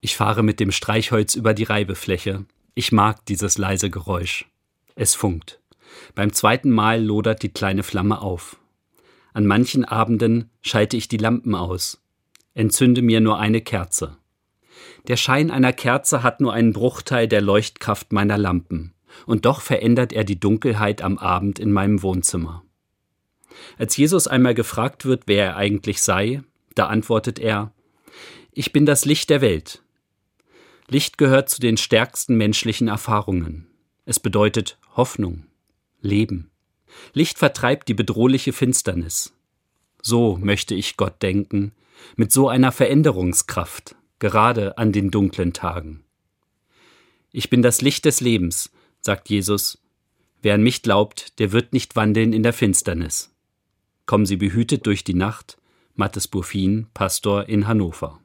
Ich fahre mit dem Streichholz über die Reibefläche. Ich mag dieses leise Geräusch. Es funkt. Beim zweiten Mal lodert die kleine Flamme auf. An manchen Abenden schalte ich die Lampen aus, entzünde mir nur eine Kerze. Der Schein einer Kerze hat nur einen Bruchteil der Leuchtkraft meiner Lampen, und doch verändert er die Dunkelheit am Abend in meinem Wohnzimmer. Als Jesus einmal gefragt wird, wer er eigentlich sei, da antwortet er Ich bin das Licht der Welt. Licht gehört zu den stärksten menschlichen Erfahrungen. Es bedeutet Hoffnung, Leben. Licht vertreibt die bedrohliche Finsternis. So möchte ich Gott denken, mit so einer Veränderungskraft, gerade an den dunklen Tagen. Ich bin das Licht des Lebens, sagt Jesus. Wer an mich glaubt, der wird nicht wandeln in der Finsternis. Kommen Sie behütet durch die Nacht. Mattes Buffin, Pastor in Hannover.